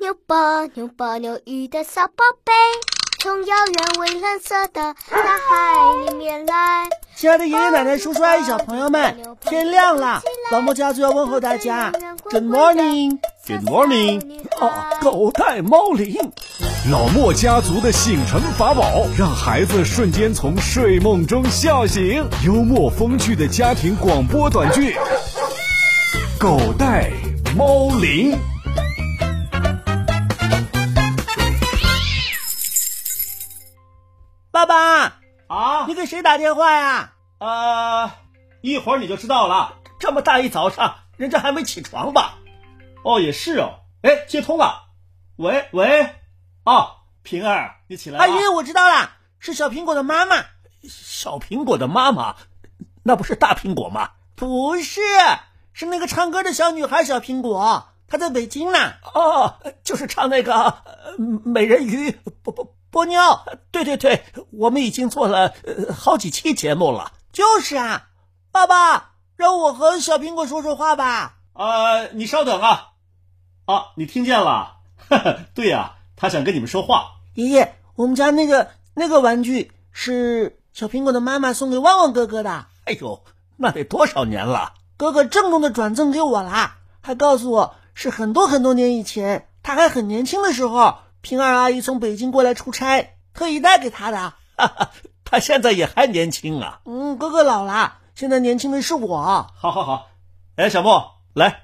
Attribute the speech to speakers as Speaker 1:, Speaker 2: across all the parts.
Speaker 1: 牛波牛波牛鱼的小宝贝，从遥远蔚蓝色的大海里面来。
Speaker 2: 亲爱的爷爷奶奶、叔叔阿姨、小朋友们，天亮了，老莫家族要问候大家，Good morning，Good
Speaker 3: morning。啊，狗带猫铃，老莫家族的醒神法宝，让孩子瞬间从睡梦中笑醒。幽默风趣的家庭广播短剧，狗带猫铃。
Speaker 2: 爸爸
Speaker 4: 啊，
Speaker 2: 你给谁打电话呀？
Speaker 4: 啊，一会儿你就知道了。
Speaker 2: 这么大一早上，人家还没起床吧？
Speaker 4: 哦，也是哦。哎，接通了。喂喂，啊，平儿，你起来。
Speaker 2: 阿姨，我知道了，是小苹果的妈妈。
Speaker 5: 小苹果的妈妈，那不是大苹果吗？
Speaker 2: 不是，是那个唱歌的小女孩小苹果，她在北京呢。
Speaker 5: 哦，就是唱那个美人鱼不不。波妞，对对对，我们已经做了呃好几期节目了。
Speaker 2: 就是啊，爸爸，让我和小苹果说说话吧。
Speaker 4: 呃，你稍等啊，啊，你听见了？对呀，他想跟你们说话。
Speaker 2: 爷爷，我们家那个那个玩具是小苹果的妈妈送给旺旺哥哥的。
Speaker 5: 哎呦，那得多少年了？
Speaker 2: 哥哥郑重的转赠给我啦，还告诉我是很多很多年以前，他还很年轻的时候。平儿阿姨从北京过来出差，特意带给他的。
Speaker 5: 哈哈，他现在也还年轻啊。
Speaker 2: 嗯，哥哥老了，现在年轻的是我。
Speaker 4: 好好好，哎，小莫来。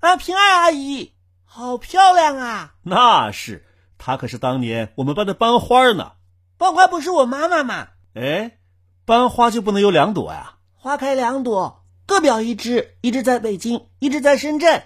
Speaker 2: 啊，平儿阿姨，好漂亮啊！
Speaker 4: 那是，她可是当年我们班的班花呢。
Speaker 2: 班花不是我妈妈吗？
Speaker 4: 哎，班花就不能有两朵呀？
Speaker 2: 花开两朵，各表一枝，一只在北京，一只在深圳。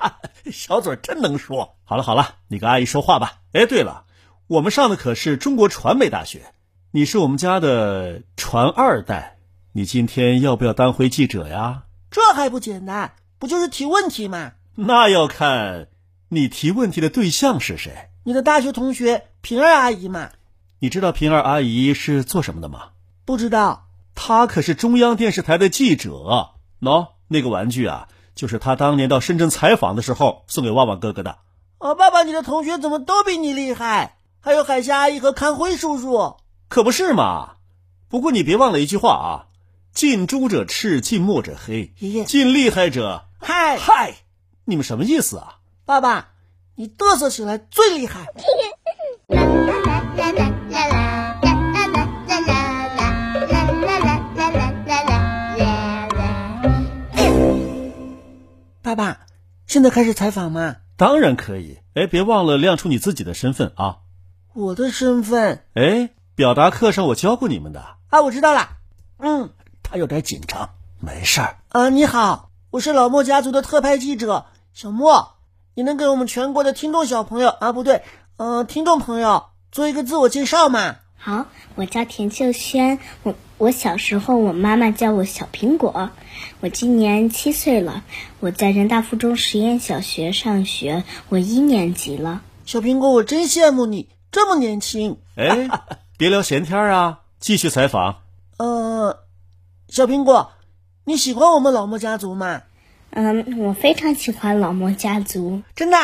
Speaker 5: 小嘴真能说。
Speaker 4: 好了好了，你跟阿姨说话吧。哎，对了，我们上的可是中国传媒大学，你是我们家的传二代，你今天要不要当回记者呀？
Speaker 2: 这还不简单，不就是提问题吗？
Speaker 4: 那要看你提问题的对象是谁。
Speaker 2: 你的大学同学平儿阿姨嘛？
Speaker 4: 你知道平儿阿姨是做什么的吗？
Speaker 2: 不知道。
Speaker 4: 她可是中央电视台的记者。喏，那个玩具啊。就是她当年到深圳采访的时候送给旺旺哥哥的。
Speaker 2: 哦，爸爸，你的同学怎么都比你厉害？还有海霞阿姨和康辉叔叔，
Speaker 4: 可不是嘛？不过你别忘了一句话啊：近朱者赤，近墨者黑。
Speaker 2: 爷爷，
Speaker 4: 近厉害者，
Speaker 2: 嗨
Speaker 4: 嗨，你们什么意思啊？
Speaker 2: 爸爸，你嘚瑟起来最厉害。爸爸，现在开始采访吗？
Speaker 4: 当然可以。哎，别忘了亮出你自己的身份啊！
Speaker 2: 我的身份？
Speaker 4: 哎，表达课上我教过你们的
Speaker 2: 啊，我知道了。
Speaker 5: 嗯，他有点紧张，没事儿。
Speaker 2: 啊，你好，我是老莫家族的特派记者小莫，你能给我们全国的听众小朋友啊，不对，嗯，听众朋友做一个自我介绍吗？
Speaker 6: 好，我叫田秀轩。我我小时候，我妈妈叫我小苹果。我今年七岁了，我在人大附中实验小学上学，我一年级了。
Speaker 2: 小苹果，我真羡慕你这么年轻。
Speaker 4: 哎，别聊闲天啊，继续采访。
Speaker 2: 呃，小苹果，你喜欢我们老莫家族吗？
Speaker 6: 嗯，我非常喜欢老莫家族。
Speaker 2: 真的？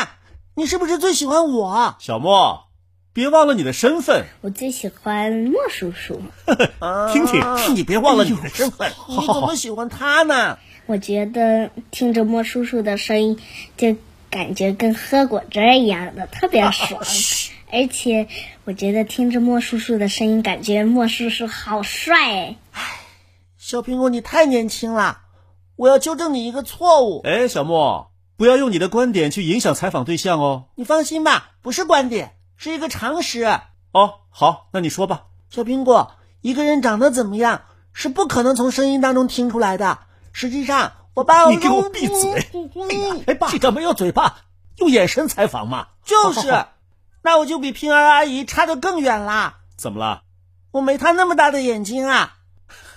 Speaker 2: 你是不是最喜欢我？
Speaker 4: 小莫。别忘了你的身份。
Speaker 6: 我最喜欢莫叔叔。
Speaker 4: 听听，
Speaker 5: 你别忘了你的身份。
Speaker 2: 你怎么喜欢他呢？
Speaker 6: 我觉得听着莫叔叔的声音，就感觉跟喝果汁一样的，特别爽。而且我觉得听着莫叔叔的声音，感觉莫叔叔好帅。
Speaker 2: 唉，小苹果，你太年轻了。我要纠正你一个错误。
Speaker 4: 哎，小莫，不要用你的观点去影响采访对象哦。
Speaker 2: 你放心吧，不是观点。是一个常识
Speaker 4: 哦，好，那你说吧，
Speaker 2: 小苹果，一个人长得怎么样是不可能从声音当中听出来的。实际上，我把
Speaker 5: 你给我闭嘴！哎，爸，记者没有嘴巴，用眼神采访嘛。
Speaker 2: 就是，那我就比平儿阿姨差得更远啦。
Speaker 4: 怎么了？
Speaker 2: 我没她那么大的眼睛啊。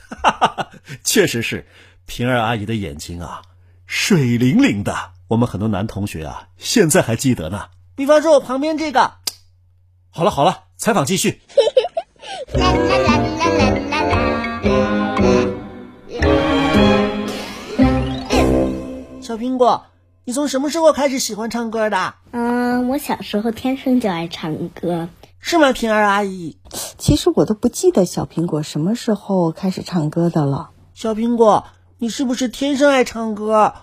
Speaker 4: 哈哈，确实是，平儿阿姨的眼睛啊，水灵灵的。我们很多男同学啊，现在还记得呢。
Speaker 2: 比方说，我旁边这个。
Speaker 4: 好了好了，采访继续。
Speaker 2: 小苹果，你从什么时候开始喜欢唱歌的？
Speaker 6: 嗯，我小时候天生就爱唱歌，
Speaker 2: 是吗，平儿阿姨？
Speaker 7: 其实我都不记得小苹果什么时候开始唱歌的了。
Speaker 2: 小苹果，你是不是天生爱唱歌？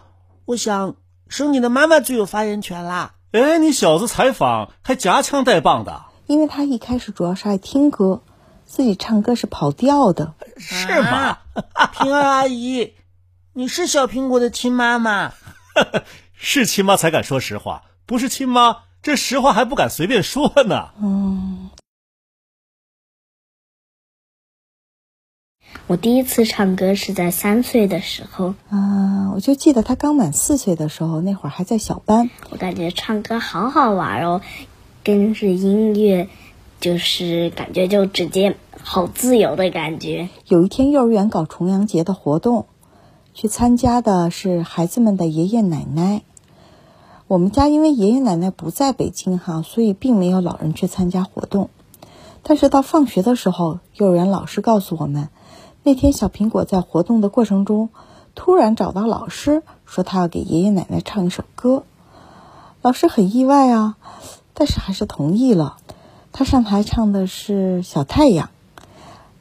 Speaker 2: 我想生你的妈妈最有发言权啦。
Speaker 4: 哎，你小子采访还夹枪带棒的。
Speaker 7: 因为他一开始主要是爱听歌，自己唱歌是跑调的，
Speaker 4: 是吗？
Speaker 2: 平儿阿姨，你是小苹果的亲妈妈？
Speaker 4: 是亲妈才敢说实话，不是亲妈，这实话还不敢随便说呢。
Speaker 7: 嗯，
Speaker 6: 我第一次唱歌是在三岁的时候，
Speaker 7: 啊，我就记得他刚满四岁的时候，那会儿还在小班。
Speaker 6: 我感觉唱歌好好玩哦，跟着音乐，就是感觉就直接好自由的感觉。
Speaker 7: 有一天幼儿园搞重阳节的活动，去参加的是孩子们的爷爷奶奶。我们家因为爷爷奶奶不在北京哈，所以并没有老人去参加活动。但是到放学的时候，幼儿园老师告诉我们，那天小苹果在活动的过程中，突然找到老师，说他要给爷爷奶奶唱一首歌。老师很意外啊，但是还是同意了。他上台唱的是《小太阳》。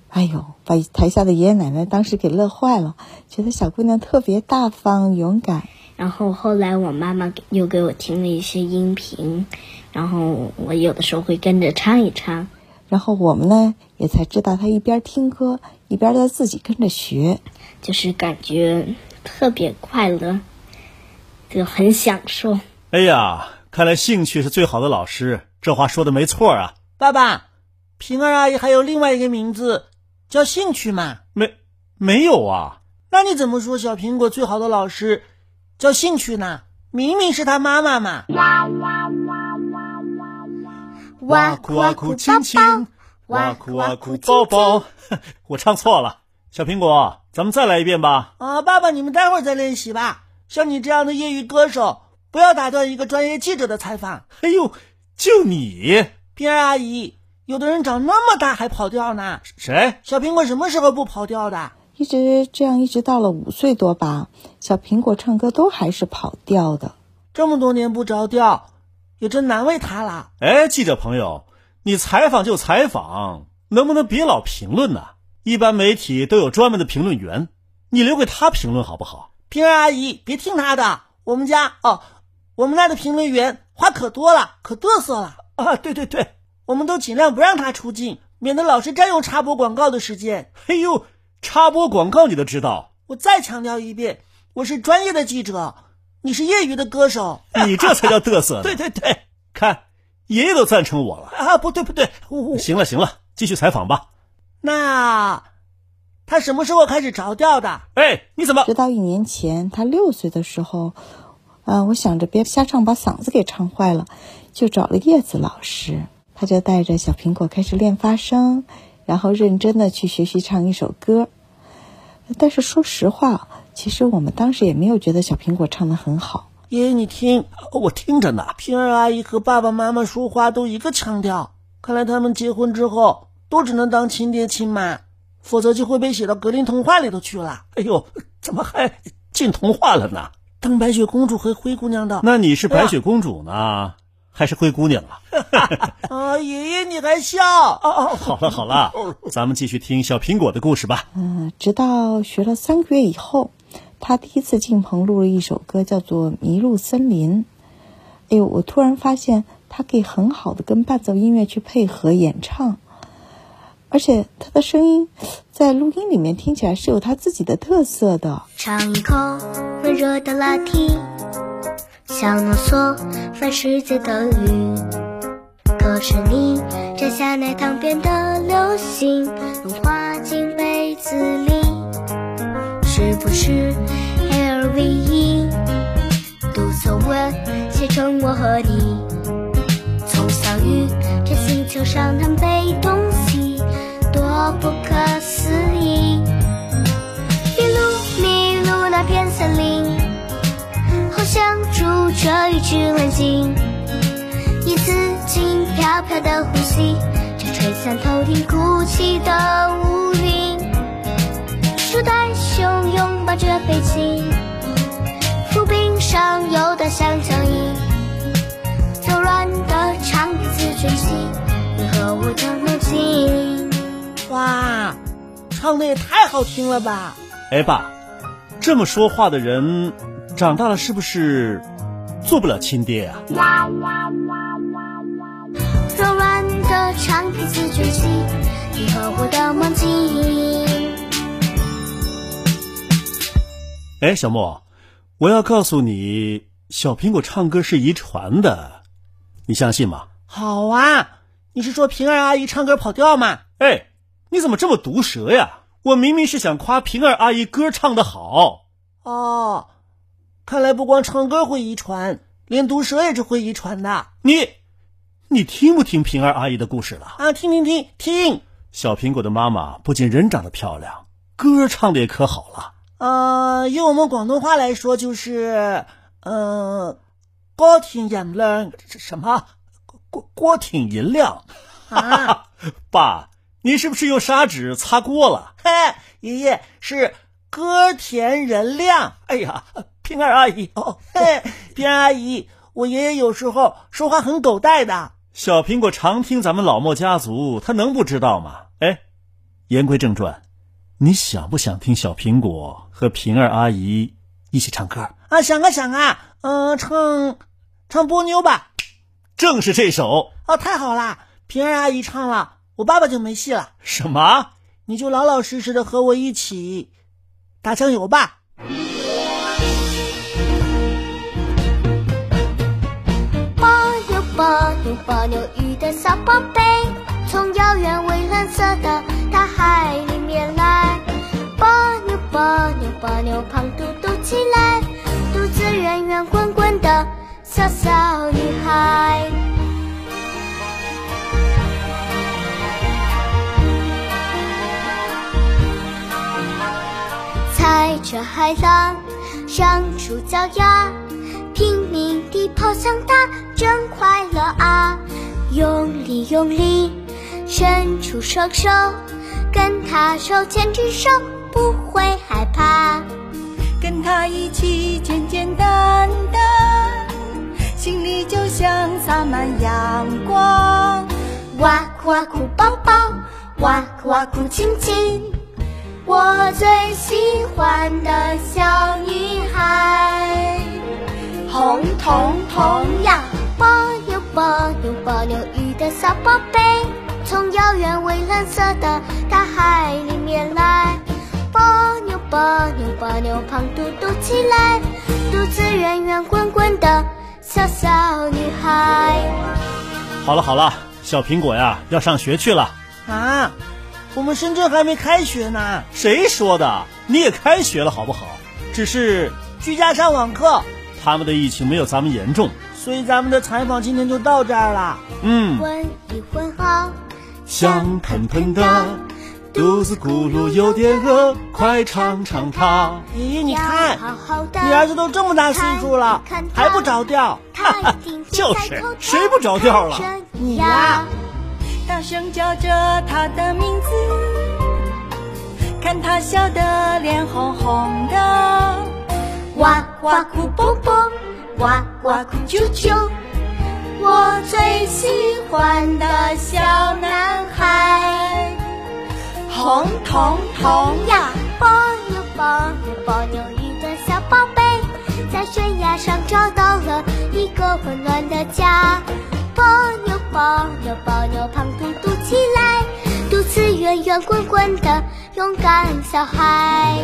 Speaker 7: 哎呦，把台下的爷爷奶奶当时给乐坏了，觉得小姑娘特别大方勇敢。
Speaker 6: 然后后来我妈妈又给我听了一些音频，然后我有的时候会跟着唱一唱。
Speaker 7: 然后我们呢，也才知道她一边听歌，一边在自己跟着学，
Speaker 6: 就是感觉特别快乐，就很享受。
Speaker 4: 哎呀，看来兴趣是最好的老师，这话说的没错啊。
Speaker 2: 爸爸，平儿阿姨还有另外一个名字叫兴趣嘛？
Speaker 4: 没没有啊？
Speaker 2: 那你怎么说小苹果最好的老师叫兴趣呢？明明是他妈妈嘛！
Speaker 4: 哇哇哇哇哇哇！哇哭哇哭亲亲，哇哭哇哭抱抱。我唱错了，小苹果，咱们再来一遍吧。
Speaker 2: 啊，爸爸，你们待会儿再练习吧。像你这样的业余歌手，不要打断一个专业记者的采访。
Speaker 4: 哎呦，就你，
Speaker 2: 平儿阿姨，有的人长那么大还跑调呢。
Speaker 4: 谁？
Speaker 2: 小苹果什么时候不跑调的？
Speaker 7: 一直这样，一直到了五岁多吧。小苹果唱歌都还是跑调的，
Speaker 2: 这么多年不着调，也真难为他了。
Speaker 4: 哎，记者朋友，你采访就采访，能不能别老评论呢？一般媒体都有专门的评论员，你留给他评论好不好？
Speaker 2: 平儿阿姨，别听他的。我们家哦，我们那的评论员话可多了，可嘚瑟了
Speaker 5: 啊！对对对，
Speaker 2: 我们都尽量不让他出镜，免得老是占用插播广告的时间。
Speaker 4: 嘿呦，插播广告你都知道？
Speaker 2: 我再强调一遍，我是专业的记者，你是业余的歌手，
Speaker 4: 你这才叫嘚瑟呢！
Speaker 5: 对对对，
Speaker 4: 看爷爷都赞成我了
Speaker 5: 啊！不对不对，我
Speaker 4: 行了行了，继续采访吧。
Speaker 2: 那他什么时候开始着调的？
Speaker 4: 哎，你怎么？
Speaker 7: 直到一年前，他六岁的时候，啊，我想着别瞎唱，把嗓子给唱坏了，就找了叶子老师。他就带着小苹果开始练发声，然后认真的去学习唱一首歌。但是说实话，其实我们当时也没有觉得小苹果唱的很好。
Speaker 2: 爷爷，你听，
Speaker 5: 我听着呢。
Speaker 2: 平儿阿姨和爸爸妈妈说话都一个腔调，看来他们结婚之后都只能当亲爹亲妈，否则就会被写到格林童话里头去了。
Speaker 5: 哎呦，怎么还进童话了呢？
Speaker 2: 当白雪公主和灰姑娘的。
Speaker 4: 那你是白雪公主呢，还是灰姑娘啊？
Speaker 2: 啊，爷爷你还笑？
Speaker 5: 哦
Speaker 4: 好了好了，咱们继续听小苹果的故事吧。
Speaker 7: 嗯，直到学了三个月以后，他第一次进棚录了一首歌，叫做《迷路森林》。哎呦，我突然发现他可以很好的跟伴奏音乐去配合演唱，而且他的声音在录音里面听起来是有他自己的特色的。
Speaker 1: 尝一口温热的拉提，想浓缩凡世界的雨。可是你摘下奶糖变得流星，融化进杯子里，是不是 L V E？读错文写成我和你，从相遇这星球上谈背东西，多不可思议。住着一只蓝鲸。一次轻飘飘的呼吸，就吹散头顶哭泣的乌云。树袋熊拥抱着飞机，浮冰上游的像脚印，柔软的长笛子卷起你和我的梦境。
Speaker 2: 哇，唱的也太好听了吧！
Speaker 4: 哎，爸，这么说话的人，长大了是不是做不了亲爹啊？
Speaker 1: 柔软的长笛子卷起你和我的梦境。
Speaker 4: 哎，小莫，我要告诉你，小苹果唱歌是遗传的，你相信吗？
Speaker 2: 好啊，你是说平儿阿姨唱歌跑调吗？
Speaker 4: 哎，你怎么这么毒舌呀？我明明是想夸平儿阿姨歌唱的好。
Speaker 2: 哦，看来不光唱歌会遗传，连毒蛇也是会遗传的。
Speaker 4: 你，你听不听平儿阿姨的故事了？
Speaker 2: 啊，听听听听。
Speaker 4: 小苹果的妈妈不仅人长得漂亮，歌唱的也可好了。
Speaker 2: 呃，用我们广东话来说就是，呃，高听音量
Speaker 4: 什么？锅锅挺银亮
Speaker 2: 啊！
Speaker 4: 爸，你是不是用砂纸擦锅了？
Speaker 2: 嘿，爷爷是歌甜人亮。
Speaker 5: 哎呀，平儿阿姨
Speaker 2: 哦，嘿，平儿阿姨，我爷爷有时候说话很狗带的。
Speaker 4: 小苹果常听咱们老莫家族，他能不知道吗？哎，言归正传。你想不想听小苹果和平儿阿姨一起唱歌
Speaker 2: 啊？想啊想啊，嗯、呃，唱唱波妞吧，
Speaker 4: 正是这首
Speaker 2: 哦，太好啦！平儿阿姨唱了，我爸爸就没戏了。
Speaker 4: 什么？
Speaker 2: 你就老老实实的和我一起打酱油吧。
Speaker 1: 牛鱼的小宝贝，从遥远蔚蓝色的大海里面来。波妞波妞波妞胖嘟嘟起来，肚子圆圆滚滚的小小女孩。踩着海浪，长出脚丫，拼命地跑向它，真快乐啊！用力用力，伸出双手，跟他手牵着手，不会害怕。
Speaker 8: 跟他一起简简单单，心里就像洒满阳光。
Speaker 1: 哇哭哇哭抱抱，哇哭哇哭亲亲，我最喜欢的小女孩。红彤彤呀，波妞波妞波妞鱼的小宝贝，从遥远蔚蓝色的大海里面来。波妞波妞波妞胖嘟嘟起来，肚子圆圆滚滚的小小女孩。
Speaker 4: 好了好了，小苹果呀，要上学去了
Speaker 2: 啊！我们深圳还没开学呢。
Speaker 4: 谁说的？你也开学了好不好？只是
Speaker 2: 居家上网课。
Speaker 4: 他们的疫情没有咱们严重，
Speaker 2: 所以咱们的采访今天就到这儿了。
Speaker 4: 嗯，
Speaker 1: 闻一闻好，
Speaker 4: 香喷喷的，肚子咕噜有点饿，快尝尝它。
Speaker 2: 爷爷，你看，
Speaker 1: 好好的
Speaker 2: 你儿子都这么大岁数了，还不着调？
Speaker 1: 哈哈，
Speaker 4: 就是，谁不着调了？
Speaker 2: 你呀，
Speaker 8: 大声叫着他的名字，看他笑得脸红红的。
Speaker 1: 哇哇哭啵啵，呱呱哭啾啾，我最喜欢的小男孩。
Speaker 8: 红彤彤
Speaker 1: 呀，波妞波妞波妞鱼的小宝贝，在悬崖上找到了一个温暖的家。波妞波妞波妞胖嘟嘟起来，肚子圆圆滚滚的勇敢小孩。